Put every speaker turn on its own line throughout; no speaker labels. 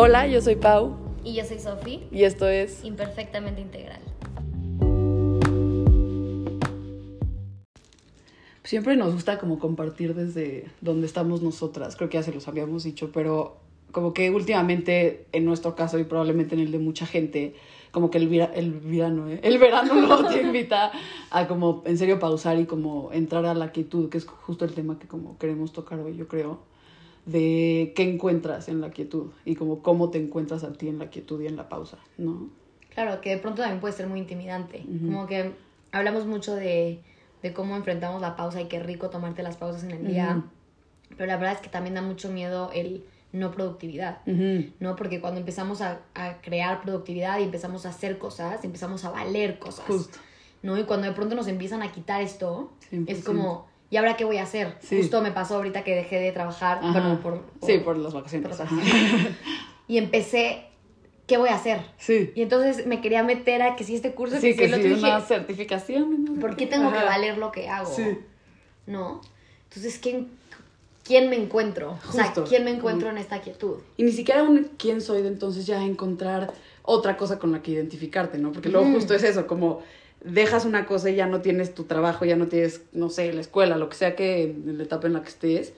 Hola, yo soy Pau
Y yo soy Sofi,
y esto es...
imperfectamente integral.
Siempre nos gusta como compartir desde donde estamos nosotras, creo que ya se los habíamos dicho, pero como que últimamente en nuestro caso y probablemente en el de mucha gente, como que el, vira- el verano, ¿eh? el verano no te invita a como en serio pausar y como entrar a la quietud, que es justo el tema que como queremos tocar hoy, yo creo, de qué encuentras en la quietud y como cómo te encuentras a ti en la quietud y en la pausa, ¿no?
Claro, que de pronto también puede ser muy intimidante. Como que hablamos mucho de, de cómo enfrentamos la pausa y qué rico tomarte las pausas en el día. Pero la verdad es que también da mucho miedo el no productividad. ¿no? Porque cuando empezamos a, a crear productividad y empezamos a hacer cosas, empezamos a valer cosas.
Justo.
¿no? Y cuando de pronto nos empiezan a quitar esto,
100%.
es como, ¿y ahora qué voy a hacer?
Sí.
Justo me pasó ahorita que dejé de trabajar,
Ajá.
bueno, por,
Sí, por las vacaciones.
por las vacaciones. y empecé, ¿qué voy a hacer?
Sí.
Y entonces me quería meter a que si este curso,
Sí,
que,
que
si
sí, una
dije,
certificación. ¿no?
¿por qué tengo que
Ajá.
valer lo que hago?
Sí.
¿No? Entonces, ¿quién, quién me encuentro? O sea,
Justo.
¿quién me encuentro en esta quietud?
Y ni siquiera un quién soy de entonces ya encontrar otra cosa con la que identificarte, ¿no? Porque luego
Ujú.
justo es eso, como dejas una cosa y ya no tienes tu trabajo, ya no tienes, no sé, la escuela, lo que sea que en la etapa en la que estés.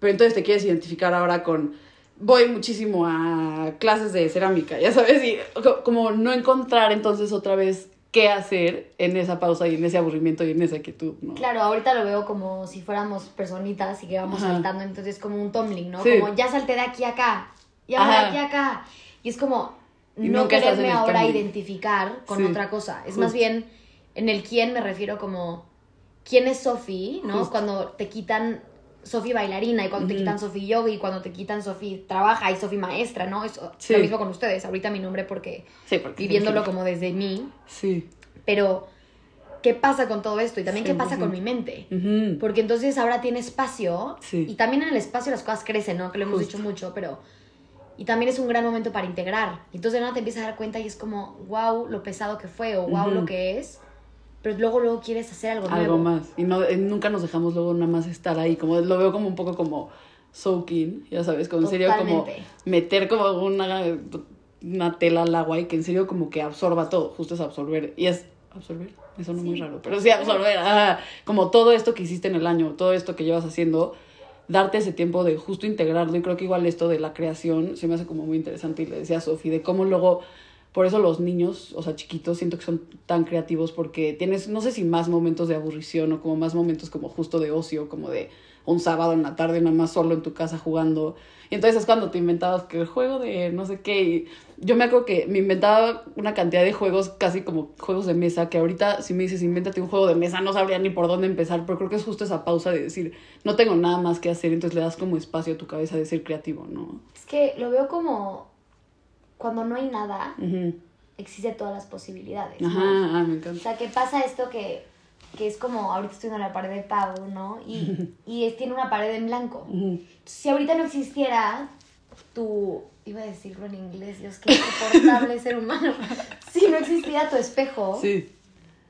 Pero entonces te quieres identificar ahora con voy muchísimo a clases de cerámica, ya sabes, y co- como no encontrar entonces otra vez qué hacer en esa pausa y en ese aburrimiento y en esa quietud, ¿no?
Claro, ahorita lo veo como si fuéramos personitas y que vamos
Ajá.
saltando, entonces como un tumbling, ¿no?
Sí.
Como ya salté de aquí a acá, y ahora de aquí a acá. Y es como no
nunca
quererme ahora identificar con
Sí,
otra cosa. Es más bien, en el quién me refiero como, ¿quién es Sofi? ¿no? Cuando te quitan Sofi bailarina y cuando te quitan Sofi yoga y cuando te quitan Sofi trabaja y Sofi maestra, ¿no? Es
Sí.
lo mismo con ustedes. Ahorita mi nombre porque
Sí, porque
viviéndolo como desde mí,
Sí.
pero ¿qué pasa con todo esto? Y también qué pasa
100%.
con mi mente. Porque entonces ahora tiene espacio
Sí.
y también en el espacio las cosas crecen, ¿no? Que lo hemos
Justo.
dicho mucho, pero... Y también es un gran momento para integrar. Y entonces de nada te empiezas a dar cuenta y es como, wow, lo pesado que fue o wow,
Ujú.
lo que es. Pero luego, luego quieres hacer algo,
algo
nuevo.
más. Y no, eh, nunca nos dejamos luego nada más estar ahí. Como lo veo como un poco como soaking, ya sabes, como en serio como meter como una, una tela al agua y que en serio como que absorba todo. Justo es absorber. Y es absorber. Eso no es muy
Sí.
raro. Pero sí absorber. ajá. como todo esto que hiciste en el año, todo esto que llevas haciendo. Darte ese tiempo de justo integrarlo. Y creo que igual esto de la creación se me hace como muy interesante. Y le decía a Sofi de cómo luego por eso los niños, o sea, chiquitos, siento que son tan creativos porque tienes, no sé si más momentos de aburrición o como más momentos como justo de ocio, como de un sábado en la tarde nada más solo en tu casa jugando. Y entonces es cuando te inventabas que el juego de no sé qué. Y yo me acuerdo que me inventaba una cantidad de juegos, casi como juegos de mesa, que ahorita si me dices invéntate un juego de mesa, no sabría ni por dónde empezar, pero creo que es justo esa pausa de decir, no tengo nada más que hacer, entonces le das como espacio a tu cabeza de ser creativo, ¿no?
Es que lo veo como cuando no hay nada,
Ujú.
existen todas las posibilidades. ¿no?
Ajá, ah, me
O
encanta.
sea, que pasa esto que, que es como, ahorita estoy en la pared de Pau, ¿no? Y, y es, tiene una pared en blanco. Si ahorita no existiera tu, iba a decirlo en inglés, Dios, qué insoportable ser humano. Si no existiera tu espejo,
Sí,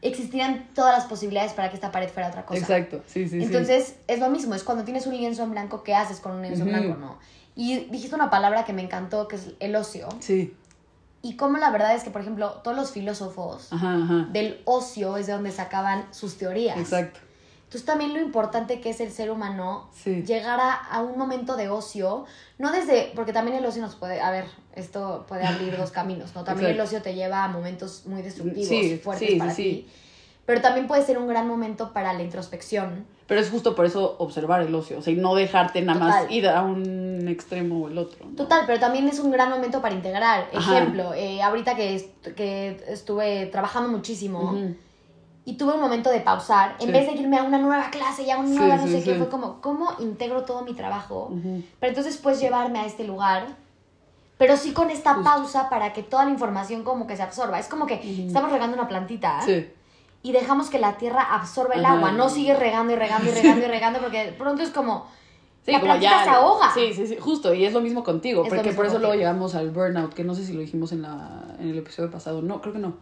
existirían todas las posibilidades para que esta pared fuera otra cosa.
exacto, sí, sí, sí.
Entonces, es lo mismo, es cuando tienes un lienzo en blanco, ¿qué haces con un lienzo en blanco, no? Y dijiste una palabra que me encantó, que es el ocio.
Sí,
Y como la verdad es que, por ejemplo, todos los filósofos
ajá, ajá.
del ocio es de donde sacaban sus teorías.
Exacto.
Entonces también lo importante que es el ser humano
Sí.
llegar a, a un momento de ocio, no desde, porque también el ocio nos puede, a ver, esto puede abrir dos caminos, ¿no? También el ocio te lleva a momentos muy destructivos
Sí,
fuertes
sí,
para
sí.
ti, pero también puede ser un gran momento para la introspección.
Pero es justo por eso observar el ocio, o sea, y no dejarte nada más
Total.
ir a un extremo o el otro. ¿no?
Total, pero también es un gran momento para integrar.
Ajá.
Ejemplo, eh, ahorita que, est- que estuve trabajando muchísimo,
Ujú.
y tuve un momento de pausar, en
Sí.
vez de irme a una nueva clase y a una
Sí,
nueva no
sí,
sé qué,
sí.
fue como, ¿cómo integro todo mi trabajo?
Ujú.
Pero entonces puedes llevarme a este lugar, pero sí con esta pausa para que toda la información como que se absorba. Es como que estamos regando una plantita
Sí,
y dejamos que la tierra absorba el
Ajá.
agua, no sigue regando y regando y regando y regando porque de pronto es como...
sí,
la
como ya.
se ahoga.
Sí, sí, sí, justo, y es lo mismo contigo,
Es
porque
mismo
por eso luego
contigo.
llegamos al burnout, que no sé si lo dijimos en, la, en el episodio pasado, no, creo que no.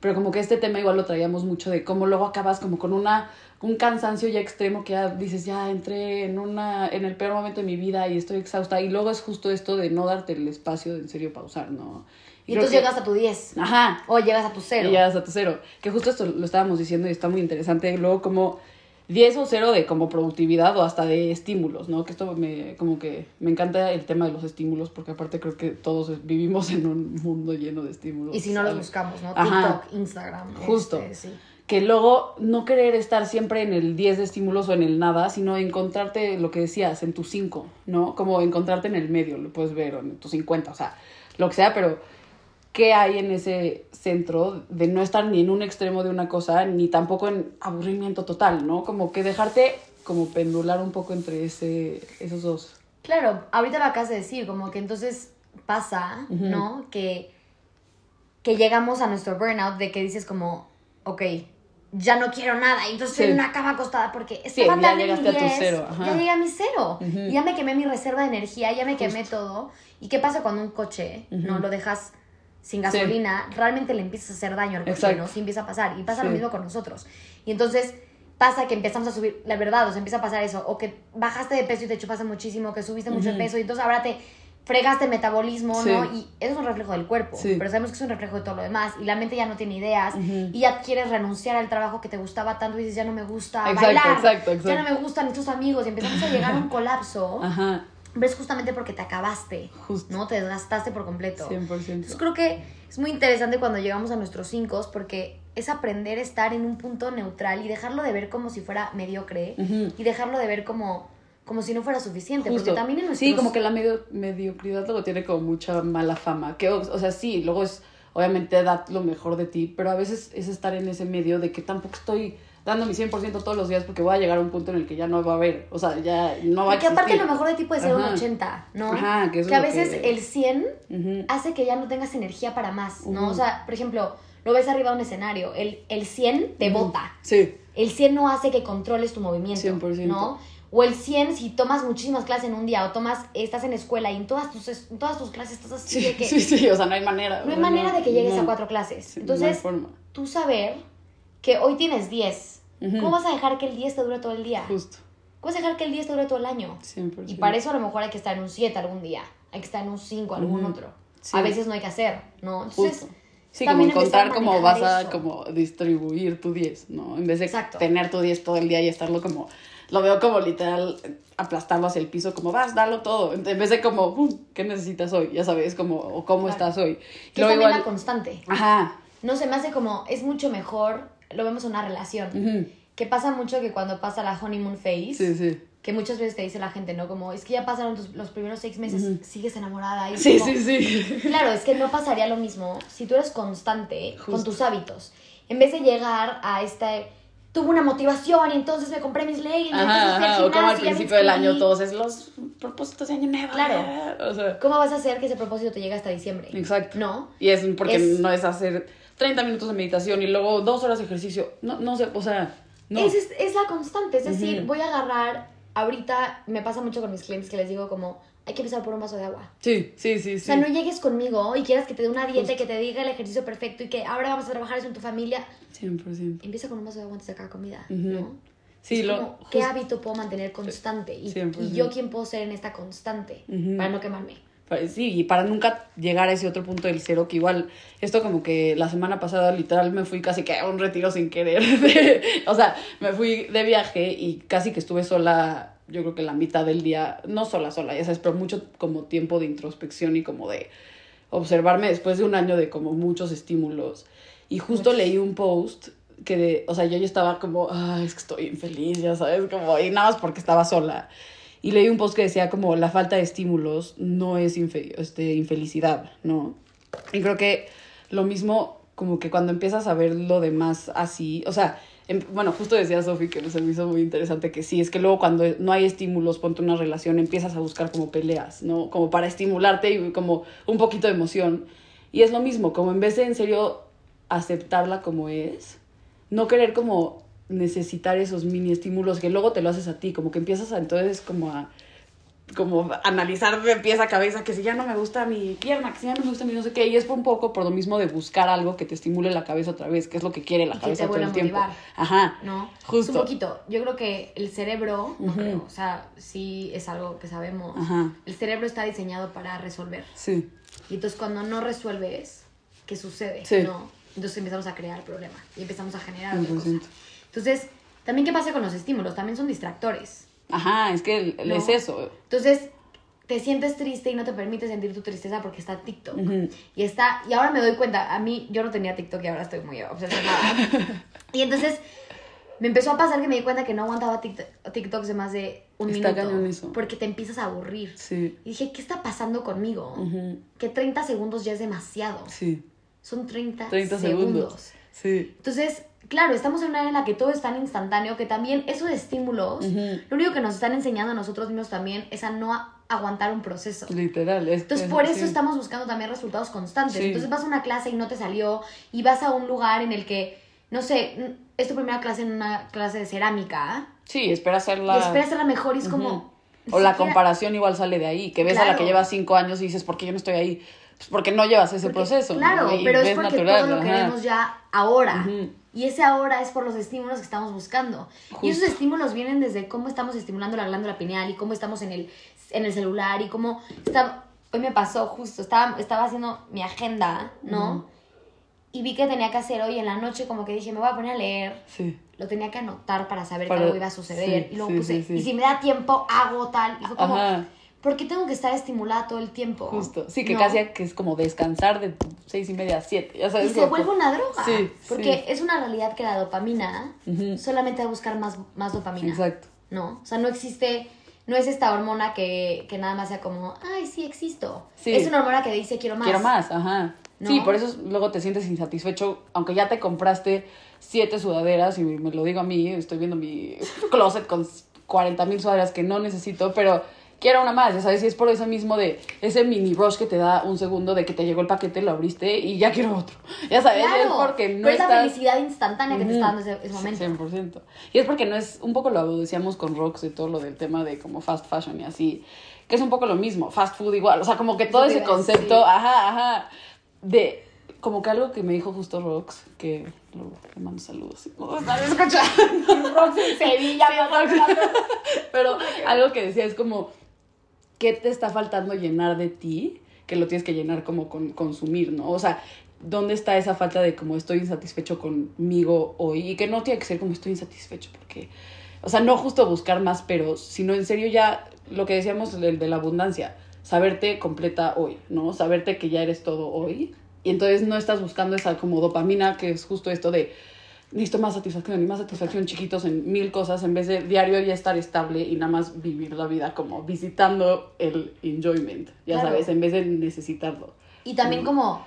pero como que este tema igual lo traíamos mucho de cómo luego acabas como con una un cansancio ya extremo que ya dices, ya entré en una en el peor momento de mi vida y estoy exhausta y luego es justo esto de no darte el espacio de en serio pausar, ¿no?
Y, entonces llegas a tu 10.
Ajá.
O llegas a tu 0.
Y llegas a tu cero. Que justo esto lo estábamos diciendo y está muy interesante. Luego como 10 o 0 de como productividad o hasta de estímulos, ¿no? Que esto me, como que me encanta el tema de los estímulos porque aparte creo que todos vivimos en un mundo lleno de estímulos.
Y si no los buscamos, ¿no? TikTok, Instagram.
Justo.
Este, sí.
Que luego no querer estar siempre en el 10 de estímulos o en el nada, sino encontrarte lo que decías, en tu 5, ¿no? Como encontrarte en el medio, lo puedes ver, o en tus 50, o sea, lo que sea, pero qué hay en ese centro de no estar ni en un extremo de una cosa, ni tampoco en aburrimiento total, ¿no? Como que dejarte como pendular un poco entre ese, esos dos.
Claro, ahorita lo acabas de decir, como que entonces pasa, ¿no? Que, que llegamos a nuestro burnout de que dices como, ok, ya no quiero nada, y entonces estoy en una cama acostada porque estaba
ya
tan en
llegaste
mi
a tu
10,
cero, ajá.
ya llegué a mi cero, ya me quemé mi reserva de energía, ya me quemé todo. ¿Y qué pasa cuando un coche, no lo dejas sin gasolina, realmente le empiezas a hacer daño al coche. ¿no? Sí empieza a pasar. Y pasa lo mismo con nosotros. Y entonces pasa que empezamos a subir, la verdad, o sea, empieza a pasar eso, o que bajaste de peso y te chupaste muchísimo, que subiste mucho de peso, y entonces ahora te fregaste el metabolismo,
Sí.
¿no? Y eso es un reflejo del cuerpo,
Sí.
pero sabemos que es un reflejo de todo lo demás, y la mente ya no tiene ideas, y ya quieres renunciar al trabajo que te gustaba tanto, y dices, ya no me gusta
Exacto,
bailar,
exacto,
ya
exacto.
no me gustan estos amigos, y empezamos a llegar a un colapso,
Ajá,
pero es justamente porque te acabaste,
Justo.
¿no? Te desgastaste por completo.
100%.
Entonces creo que es muy interesante cuando llegamos a nuestros cinco porque es aprender a estar en un punto neutral y dejarlo de ver como si fuera mediocre y dejarlo de ver como, como si no fuera suficiente.
Justo.
Porque también en nuestros...
Sí, como que la medio, mediocridad luego tiene como mucha mala fama. Que, o, o sea, sí, luego es, obviamente, da lo mejor de ti, pero a veces es estar en ese medio de que tampoco estoy dando mi 100% todos los días porque voy a llegar a un punto en el que ya no va a haber, o sea, ya no va a
Porque aparte lo mejor de ti puede ser un
Ajá.
80, ¿no?
Ajá, que eso es
a veces
que-
el 100
Ujú.
hace que ya no tengas energía para más, ¿no? O sea, por ejemplo, lo ves arriba de un escenario, el, el 100 te bota.
Sí,
El 100 no hace que controles tu movimiento,
100%.
¿no? O el 100 si tomas muchísimas clases en un día o tomas estás en escuela y en todas tus en todas tus clases estás así
sí,
de que
sí, sí, o sea, no hay manera.
no hay manera de que llegues
no.
a cuatro clases.
Sí, no hay
Entonces,
forma.
tú saber que hoy tienes 10.
Ujú.
¿Cómo vas a dejar que el 10 te dure todo el día?
Justo,
¿Cómo vas a dejar que el 10 te dure todo el año?
100%.
Y para eso a lo mejor hay que estar en un 7 algún día, hay que estar en un 5 algún
Ujú.
otro.
Sí.
A veces no hay que hacer, ¿no? Entonces,
Justo. Sí, como encontrar cómo vas a
eso.
como distribuir tu 10, ¿no? En vez de
Exacto.
tener tu 10 todo el día y estarlo como, lo veo como literal aplastarlo hacia el piso, como vas, dalo todo, en vez de como, "Um, ¿qué necesitas hoy? Ya sabes, como, o cómo
Claro.
estás hoy.
que es
igual-
la constante.
Ajá,
No se me hace como, es mucho mejor, lo vemos en una relación.
ujú,
Que pasa mucho que cuando pasa la honeymoon phase,
sí, sí.
que muchas veces te dice la gente, ¿no? Como, es que ya pasaron tus- los primeros seis meses, sigues enamorada. Y
Sí,
como-
sí, sí.
Claro, es que no pasaría lo mismo si tú eres constante con
Justo.
tus hábitos. En vez de llegar a este, tuve una motivación y entonces me compré mis leggings,
Ajá, ajá, o como al principio del año todos es los propósitos de año nuevo.
Claro.
O sea,
¿Cómo vas a hacer que ese propósito te llegue hasta diciembre?
exacto.
¿No?
Y es porque
Es-
no es hacer 30 minutos de meditación y luego dos horas de ejercicio. No, no sé, o sea, no.
Es, es, es la constante, es decir, voy a agarrar, ahorita me pasa mucho con mis clientes que les digo como, hay que empezar por un vaso de agua.
Sí, sí, sí, sí.
O sea, no llegues conmigo y quieras que te dé una dieta y que te diga el ejercicio perfecto y que ahora vamos a trabajar eso en tu familia.
100%.
Empieza con un vaso de agua antes de cada comida. ¿no?
Sí,
Es
lo.
como, ¿Qué hábito puedo mantener constante? Y,
100%.
y yo quién puedo ser en esta constante para no quemarme.
Pues Sí, y para nunca llegar a ese otro punto del cero, que igual, esto como que la semana pasada literal me fui casi que a un retiro sin querer. o sea, me fui de viaje y casi que estuve sola, yo creo que la mitad del día, no sola, sola, ya sabes, pero mucho como tiempo de introspección y como de observarme después de un año de como muchos estímulos. Y justo
Muchos.
leí un post que, de, o sea, yo, yo estaba como, ay, es que estoy infeliz, ya sabes, como, y nada más porque estaba sola. Y leí un post que decía como la falta de estímulos no es infe- este, infelicidad, ¿no? Y creo que lo mismo como que cuando empiezas a ver lo demás así, o sea, em- bueno, justo decía Sofi que se me hizo muy interesante que sí, es que luego cuando no hay estímulos, ponte una relación, empiezas a buscar como peleas, ¿no? Como para estimularte y como un poquito de emoción. Y es lo mismo, como en vez de en serio aceptarla como es, no querer como necesitar esos mini estímulos que luego te lo haces a ti, como que empiezas a entonces como a como analizar de pies a cabeza que si ya no me gusta mi pierna, que si ya no me gusta mi no sé qué, y es un poco por lo mismo de buscar algo que te estimule la cabeza otra vez, que es lo que quiere la
Y que
cabeza
te
todo el
a
tiempo.
motivar.
Ajá.
¿no?
Justo.
Es un poquito. Yo creo que el cerebro, no creo, o sea, sí es algo que sabemos.
Ajá.
El cerebro está diseñado para resolver.
Sí.
Y entonces cuando no resuelves, ¿qué sucede?
Sí.
¿No? Entonces empezamos a crear problemas y empezamos a generar otra cosa.
100%.
Entonces, también qué pasa con los estímulos, también son distractores.
Ajá, es que el-
No.
es eso.
Entonces, te sientes triste y no te permite sentir tu tristeza porque está TikTok. Y está, y ahora me doy cuenta, a mí yo no tenía TikTok y ahora estoy muy obsesionada. y entonces me empezó a pasar que me di cuenta que no aguantaba TikTok, TikToks de más de un
Está
minuto.
eso.
Porque te empiezas a aburrir.
Sí.
Y dije, ¿qué está pasando conmigo? Que 30 segundos ya es demasiado.
Sí.
Son 30,
30
segundos.
segundos. Sí.
Entonces, claro, estamos en una era en la que todo es tan instantáneo que también esos estímulos, lo único que nos están enseñando a nosotros mismos también es a no aguantar un proceso.
Literal. Es
Entonces, por eso
sí.
estamos buscando también resultados constantes.
Sí.
Entonces, vas a una clase y no te salió, y vas a un lugar en el que, no sé, n- es tu primera clase en una clase de cerámica,
Sí, espera hacerla.
y esperas ser la mejor, y es como.
O la comparación igual sale de ahí, que ves a la que lleva cinco años y dices, ¿por qué yo no estoy ahí? Pues porque no llevas ese
porque-
proceso.
Claro, pero es porque
natural,
todo lo
ajá.
queremos ya ahora. Y ese ahora es por los estímulos que estamos buscando. Y esos
Justo.
estímulos vienen desde cómo estamos estimulando la glándula pineal y cómo estamos en el, en el celular y cómo está, hoy me pasó justo, estaba, estaba haciendo mi agenda, ¿no? Y vi que tenía que hacer hoy en la noche, como que dije, me voy a poner a leer.
Sí.
Lo tenía que anotar para saber que algo iba a suceder.
sí,
y luego
sí,
puse, y si me da tiempo, hago tal. Y fue como,
Ajá.
¿Por qué tengo que estar estimulada todo el tiempo?
Justo. Sí, que
¿No?
casi que es como descansar de seis y media a siete. Ya sabes.
Y se
como-
vuelve una droga.
Sí,
Porque
sí.
es una realidad que la dopamina solamente va a buscar más, más dopamina.
Exacto.
¿No? O sea, no existe, no es esta hormona que, que nada más sea como, ay, sí existo.
Sí.
Es una hormona que dice quiero más.
Quiero más, ajá.
¿No?
Sí, por eso luego te sientes insatisfecho, aunque ya te compraste siete sudaderas, y me lo digo a mí, estoy viendo mi closet con 40 mil sudaderas que no necesito, pero quiero una más, ya sabes, y es por eso mismo de ese mini rush que te da un segundo de que te llegó el paquete, lo abriste y ya quiero otro. Ya sabes,
Claro,
es porque no
pero la
estás...
felicidad instantánea que te está dando ese, ese momento.
100%. Y es porque no es, un poco lo decíamos con Rox y todo lo del tema de como fast fashion y así, que es un poco lo mismo, fast food igual, o sea, como que todo ese concepto, ajá, ajá, de, como que algo que me dijo justo Rox, que le mando saludos, no están escuchando,
Rox en Sevilla,
Sí, Rox. pero algo que decía es como, ¿qué te está faltando llenar de ti? Que lo tienes que llenar como con consumir, ¿no? O sea, ¿dónde está esa falta de como estoy insatisfecho conmigo hoy? Y que no tiene que ser como estoy insatisfecho, porque, o sea, no justo buscar más peros, sino en serio ya lo que decíamos del de la abundancia, saberte completa hoy, ¿no? Saberte que ya eres todo hoy. Y entonces no estás buscando esa como dopamina, que es justo esto de necesito más satisfacción y más satisfacción chiquitos en mil cosas en vez de diario ya estar estable y nada más vivir la vida como visitando el enjoyment, ya
Claro.
sabes, en vez de necesitarlo.
Y también como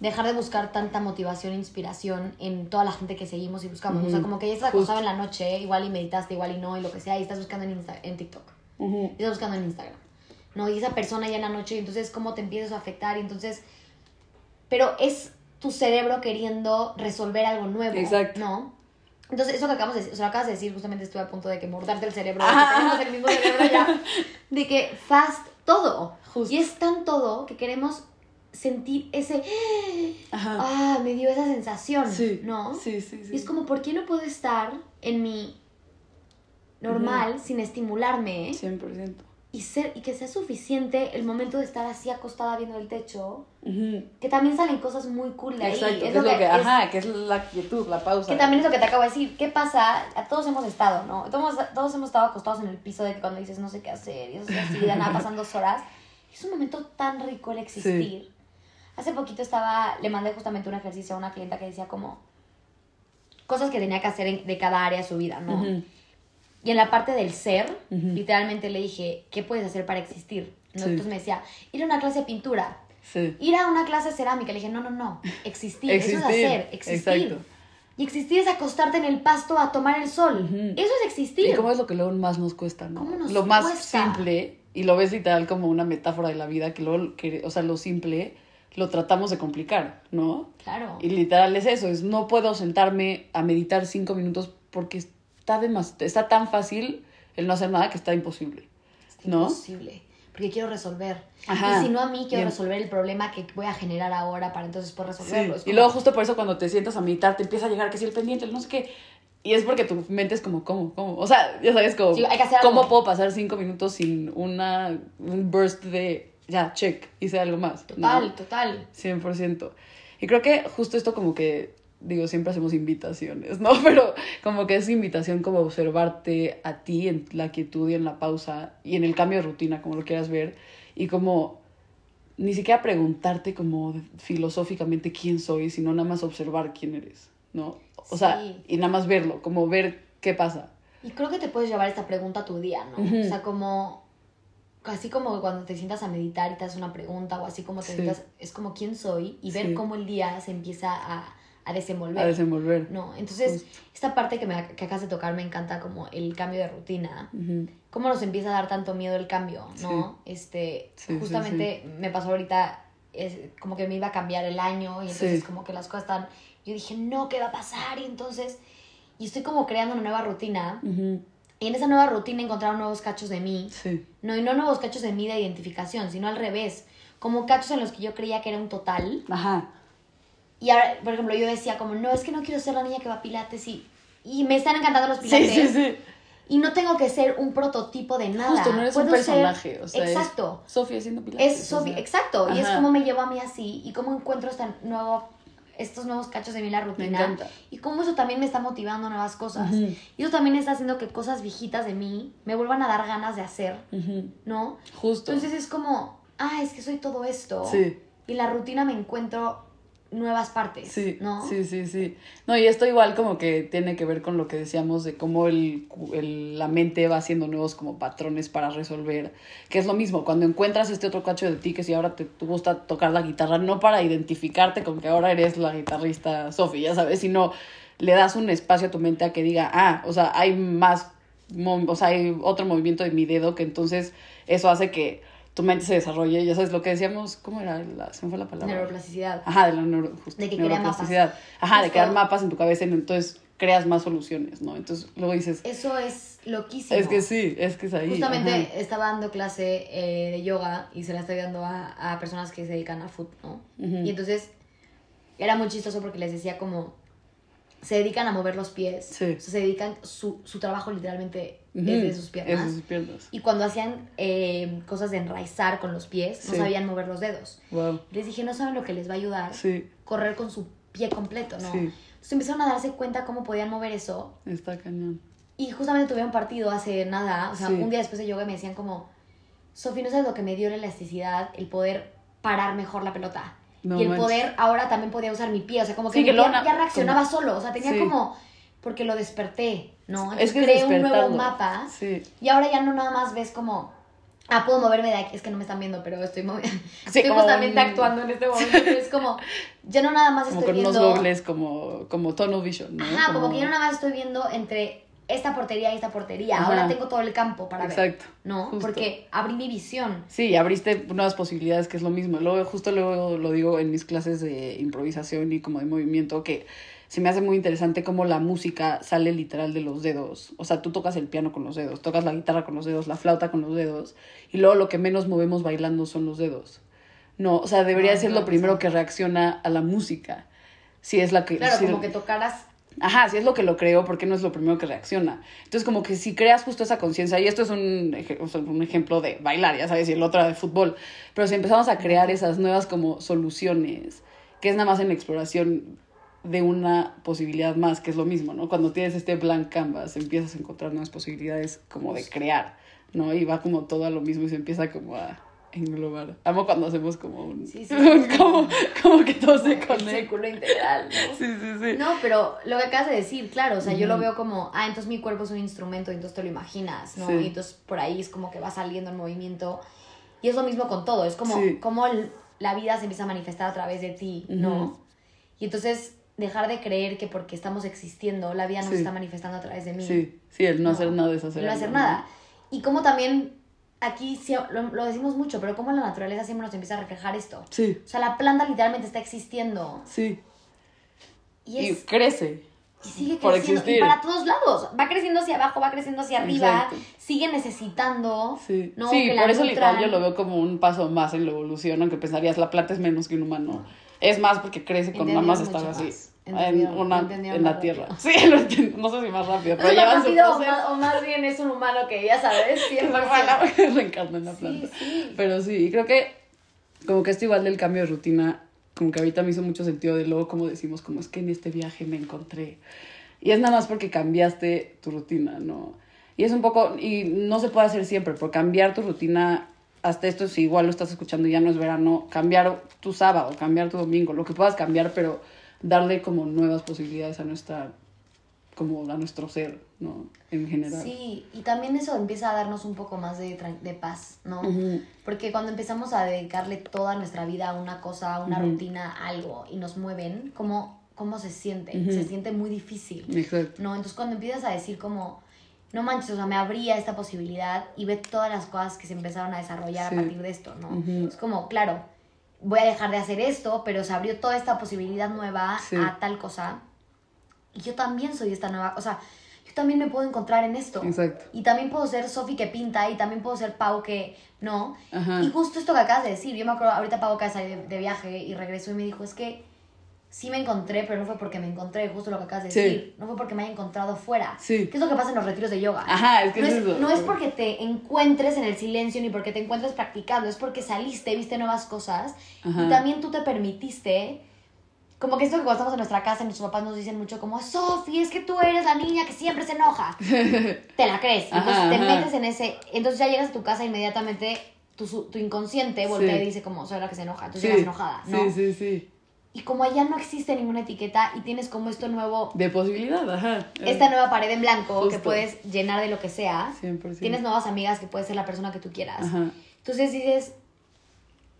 dejar de buscar tanta motivación e inspiración en toda la gente que seguimos y buscamos. O sea, como que ya estás acostado en la noche, igual y meditaste, igual y no, y lo que sea, y estás buscando en, Insta- en TikTok. Y estás buscando en Instagram. ¿No? Y esa persona ya en la noche, y entonces cómo te empiezas a afectar, y entonces... Pero es tu cerebro queriendo resolver algo nuevo.
Exacto.
¿No? Entonces, eso que acabamos de decir, o sea, lo acabas de decir, justamente estuve a punto de que mordarte el cerebro, de que tenemos el mismo cerebro ya, de que fast todo.
Justo.
Y es tan todo que queremos sentir ese,
Ajá.
ah, me dio esa sensación,
Sí.
¿no?
Sí, sí, sí.
Y es como, ¿por qué no puedo estar en mi normal sin estimularme
100%.
Y, ser, y que sea suficiente el momento de estar así acostada viendo el techo?
Ujú.
Que también salen cosas muy cool de ahí.
Exacto, que
Es
es
lo que,
que,
es-
ajá, que es la quietud, la pausa.
que también es lo que te acabo de decir. ¿Qué pasa? A todos hemos estado, ¿no? Todos, todos hemos estado acostados en el piso de que cuando dices no sé qué hacer y eso es así, de nada pasan dos horas. Es un momento tan rico el existir. Hace poquito estaba, le mandé justamente un ejercicio a una clienta que decía como cosas que tenía que hacer en- de cada área de su vida, ¿no?
Ujú.
Y en la parte del ser, literalmente le dije, ¿qué puedes hacer para existir? ¿No?
Sí.
Entonces me decía, ir a una clase de pintura,
Sí.
ir a una clase de cerámica. Le dije, no, no, no, existir, eso es hacer, existir.
exacto.
Y existir es acostarte en el pasto a tomar el sol. Eso es existir.
¿Y cómo es lo que luego más nos cuesta, no?
¿Cómo nos
lo más
cuesta?
simple, y lo ves literal como una metáfora de la vida, que luego, que, o sea, lo simple lo tratamos de complicar, ¿no?
Claro.
Y literal es eso, es no puedo sentarme a meditar cinco minutos porque está, demas está tan fácil el no hacer nada que está imposible. ¿No?
Imposible. Porque quiero resolver.
Ajá.
Y si no a mí, quiero
Bien.
resolver el problema que voy a generar ahora para entonces poder resolverlo. Es
Y luego justo por eso cuando te sientas a meditar te empieza a llegar que si el pendiente, el no sé qué. Y es porque tu mente es como, ¿cómo? ¿Cómo? O sea, ya sabes, como,
Sí, hay que hacer
¿cómo
algo.
puedo pasar cinco minutos sin una, un burst de, ya, check, hice algo más? ¿no?
Total, total.
100%. Y creo que justo esto como que, digo, siempre hacemos invitaciones, ¿no? Pero como que es invitación como observarte a ti en la quietud y en la pausa y en el cambio de rutina, como lo quieras ver, y como ni siquiera preguntarte como filosóficamente quién soy, sino nada más observar quién eres, ¿no? O sea, y nada más verlo, como ver qué pasa.
Y creo que te puedes llevar esta pregunta a tu día, ¿no? O sea, como. Así como cuando te sientas a meditar y te haces una pregunta, o así como te
Sí.
sientas. Es como quién soy y ver
Sí.
cómo el día se empieza a, a desenvolver.
A desenvolver.
No, entonces,
Justo.
esta parte que, me, que acabas de tocar me encanta, como el cambio de rutina.
Ujú.
cómo nos empieza a dar tanto miedo el cambio, ¿no? Este,
Sí, sí,
justamente me pasó ahorita, es, como que me iba a cambiar el año y entonces como que las cosas están, yo dije, no, ¿qué va a pasar? Y entonces, y estoy como creando una nueva rutina
Ujú.
y en esa nueva rutina encontraron nuevos cachos de mí,
Sí.
no, y no nuevos cachos de mí de identificación, sino al revés, como cachos en los que yo creía que era un total
Ajá.
Y ahora, por ejemplo, yo decía como, no, es que no quiero ser la niña que va a pilates y, y me están encantando los
Sí,
pilates.
sí, sí.
Y no tengo que ser un prototipo de nada.
Justo, no eres un
ser-
personaje, o sea,
exacto.
Sofía haciendo pilates.
Es
o
Sofía,
sea.
exacto. Y es como me llevo a mí así y cómo encuentro este nuevo, estos nuevos cachos de mí la rutina. Y cómo eso también me está motivando a nuevas cosas. Y eso también está haciendo que cosas viejitas de mí me vuelvan a dar ganas de hacer. ¿no?
Justo.
Entonces es como, ah, es que soy todo esto.
Sí.
Y la rutina me encuentro nuevas partes,
Sí,
¿no?
sí, sí, sí. No, y esto igual como que tiene que ver con lo que decíamos de cómo el, el- la mente va haciendo nuevos como patrones para resolver, que es lo mismo, cuando encuentras este otro cacho de ti, que si ahora te, te gusta tocar la guitarra, no para identificarte con que ahora eres la guitarrista Sofi, ya sabes, sino le das un espacio a tu mente a que diga, ah, o sea, hay más, o sea, hay otro movimiento de mi dedo, que entonces eso hace que tu mente se desarrolle, ya sabes lo que decíamos, ¿cómo era? La, se me fue la palabra.
Neuroplasticidad.
Ajá, de la neuro, justo,
De que
neuroplasticidad. Ajá, de
Justo.
crear mapas en tu cabeza, y entonces creas más soluciones, ¿no? Entonces luego dices,
Eso es loquísimo.
es que sí, es que es ahí.
Justamente
ajá.
estaba dando clase eh, de yoga y se la estoy dando a, a personas que se dedican a food, ¿no? Y entonces era muy chistoso porque les decía como se dedican a mover los pies.
Sí.
O sea, se dedican, su, su trabajo literalmente es de sus piernas.
Es de sus piernas.
Y cuando hacían eh, cosas de enraizar con los pies, no sabían mover los dedos.
Wow.
Les dije, no saben lo que les va a ayudar
Sí,
correr con su pie completo, ¿no?
Sí.
Entonces empezaron a darse cuenta cómo podían mover eso
está cañón.
y justamente tuve un partido hace nada, o sea, un día después de yoga me decían como, Sofi, ¿no sabes lo que me dio la elasticidad? El poder parar mejor la pelota.
No
y el
manches.
poder ahora también podía usar mi pie, o sea, como que
Sí,
mi
que
pie
luego na-
ya reaccionaba
como-
solo, o sea, tenía
Sí.
como, porque lo desperté, ¿no?
Es que
creé un nuevo mapa
Sí.
y ahora ya no nada más ves como, ah, puedo moverme de aquí, es que no me están viendo, pero estoy moviendo,
Sí,
estoy
como
justamente
un-
actuando en este momento, pero es como, ya no nada más
Como
estoy
con unos
viendo...
dobles, como, como tunnel vision, ¿no?
Ajá, como que yo nada más estoy viendo entre esta portería y esta portería.
Ajá.
Ahora tengo todo el campo para ver.
Exacto,
¿No?
justo.
Porque abrí mi visión.
Sí, abriste nuevas posibilidades, que es lo mismo. Luego, justo luego lo digo en mis clases de improvisación y como de movimiento, que se me hace muy interesante cómo la música sale literal de los dedos. O sea, tú tocas el piano con los dedos, tocas la guitarra con los dedos, la flauta con los dedos, y luego lo que menos movemos bailando son los dedos. No, o sea, debería
Ah,
ser lo primero que reacciona a la música. Si es la que...
Claro,
si-
como que tocaras.
Ajá, si es lo que lo creo, porque no es lo primero que reacciona. Entonces, como que si creas justo esa conciencia, y esto es un, un ejemplo de bailar, ya sabes, y el otro de fútbol, pero si empezamos a crear esas nuevas como soluciones, que es nada más en la exploración de una posibilidad más, que es lo mismo, ¿no? Cuando tienes este blank canvas, empiezas a encontrar nuevas posibilidades como de crear, ¿no? Y va como todo a lo mismo y se empieza como a englobar. Amo cuando hacemos como un...
Sí, sí,
un-
sí.
como, como que todo se conecta.
círculo integral, ¿no?
Sí, sí, sí.
No, pero lo que acabas de decir, claro, o sea, yo lo veo como, ah, entonces mi cuerpo es un instrumento, y entonces te lo imaginas, ¿no? Y entonces por ahí es como que va saliendo el movimiento. Y es lo mismo con todo, es como, como el- la vida se empieza a manifestar a través de ti, ¿no? Y entonces dejar de creer que porque estamos existiendo, la vida nos está manifestando a través de mí.
Sí, sí, el no, hacer nada es hacer
No hacer nada. Y como también, aquí lo, lo decimos mucho, pero como la naturaleza siempre nos empieza a reflejar esto.
Sí,
O sea, la planta literalmente está existiendo
sí.
y
Y,
es...
crece.
y sigue
Por
creciendo. Y
existir.
para todos lados. Va creciendo hacia abajo, va creciendo hacia arriba.
Exacto.
Sigue necesitando.
Sí,
¿no?
sí
que la
por eso literal
nutran.
yo lo veo como un paso más en la evolución, aunque pensarías la planta es menos que un humano. Es más porque crece con mamás
mucho
estaba así. En, una, en la tierra.
rápido.
Sí, lo. No sé si más rápido, pero llevan su
rápido o
proceso.
más, o más bien es un humano que ya sabes, 100%.
Ojalá reencarne en la
Sí,
planta.
sí.
Pero sí, y creo que como que esto igual del cambio de rutina, como que ahorita me hizo mucho sentido de luego como decimos, como es que en este viaje me encontré. Y es nada más porque cambiaste tu rutina, ¿no? Y es un poco, y no se puede hacer siempre, por cambiar tu rutina, hasta esto si igual lo estás escuchando y ya no es verano, cambiar tu sábado, cambiar tu domingo, lo que puedas cambiar, pero darle como nuevas posibilidades a nuestra, como a nuestro ser, ¿no? En general.
Sí, y también eso empieza a darnos un poco más de, tran- de paz, ¿no? Porque cuando empezamos a dedicarle toda nuestra vida a una cosa, a una rutina, a algo, y nos mueven, ¿cómo, cómo se siente? Se siente muy difícil,
Exacto.
¿no? Entonces cuando empiezas a decir como, no manches, o sea, me abría esta posibilidad y ve todas las cosas que se empezaron a desarrollar
Sí.
a partir de esto, ¿no? Es como, claro, voy a dejar de hacer esto, pero se abrió toda esta posibilidad nueva
Sí.
a tal cosa. Y yo también soy esta nueva, o sea, yo también me puedo encontrar en esto.
Exacto.
Y también puedo ser Sofi que pinta y también puedo ser Pau que no.
Ajá.
Y justo esto que acabas de decir, yo me acuerdo, ahorita Pau acaba de salir de, de viaje y regresó y me dijo, es que sí me encontré, pero no fue porque me encontré, justo lo que acabas de
Sí.
decir. No fue porque me haya encontrado fuera.
Sí.
¿Qué es lo que pasa en los retiros de yoga?
Ajá, es que
no
es
es,
eso.
no es porque te encuentres en el silencio ni porque te encuentres practicando, es porque saliste, viste nuevas cosas
Ajá.
y también tú te permitiste. Como que esto que cuando estamos en nuestra casa, nuestros papás nos dicen mucho como, Sofi, es que tú eres la niña que siempre se enoja. te la crees.
Ajá,
Entonces te
ajá.
metes en ese... Entonces ya llegas a tu casa e inmediatamente tu, tu inconsciente voltea
Sí.
y dice como, soy la que se enoja. Entonces
Sí.
llegas enojada, ¿no?
Sí, sí, sí.
Y como allá no existe ninguna etiqueta y tienes como esto nuevo...
De posibilidad, ajá.
Esta nueva pared en blanco que puedes llenar de lo que sea.
100%.
Tienes nuevas amigas que puedes ser la persona que tú quieras.
Ajá.
Entonces dices,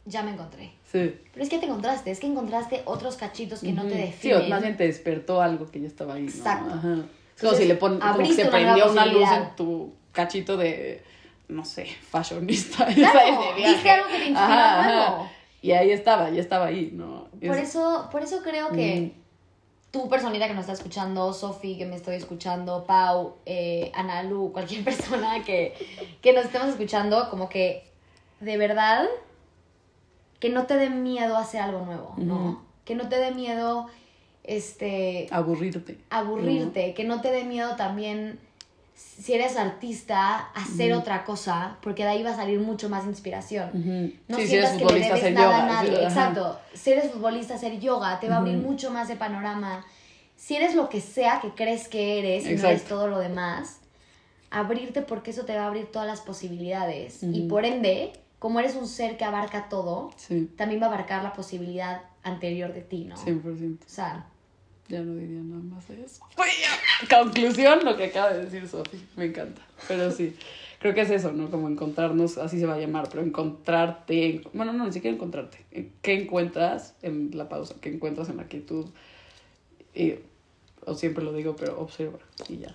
ya me encontré.
Sí.
Pero es que te encontraste, es que encontraste otros cachitos que no te.
Sí,
definen.
o más bien te despertó algo que ya estaba ahí. ¿no?
Exacto.
Ajá. Es como
Entonces,
si le pones, como que
abriste
se prendió una luz en tu cachito de, no sé, fashionista.
Claro,
sabes, de viaje.
viste algo que te inspiró
Ajá, ajá. Y ahí estaba, ya estaba ahí, ¿no?
Por
Es-
eso, por eso creo que tú, personita que nos está escuchando, Sofi, que me estoy escuchando, Pau, eh, Analu, cualquier persona que, que nos estemos escuchando, como que de verdad, que no te dé miedo hacer algo nuevo, ¿no? Que no te dé miedo, este,
Aburrirte.
aburrirte, que no te dé miedo también, si eres artista, hacer otra cosa, porque de ahí va a salir mucho más inspiración. No
sí, si eres
sientas que le debes nada
yoga.
a nadie.
sí, ajá.
Exacto. Si eres futbolista, hacer yoga te va a abrir mucho más de panorama. Si eres lo que sea que crees que eres y no eres todo lo demás, abrirte porque eso te va a abrir todas las posibilidades. Y por ende, como eres un ser que abarca todo,
Sí,
también va a abarcar la posibilidad anterior de ti, ¿no?
100%.
O sea,
Ya no diría nada más de eso. Conclusión, lo que acaba de decir Sofi. Me encanta. Pero sí, creo que es eso, ¿no? Como encontrarnos, así se va a llamar, pero encontrarte. Bueno, no, ni siquiera encontrarte. ¿Qué encuentras en la pausa? ¿Qué encuentras en la quietud? Y, o siempre lo digo, pero observa y ya.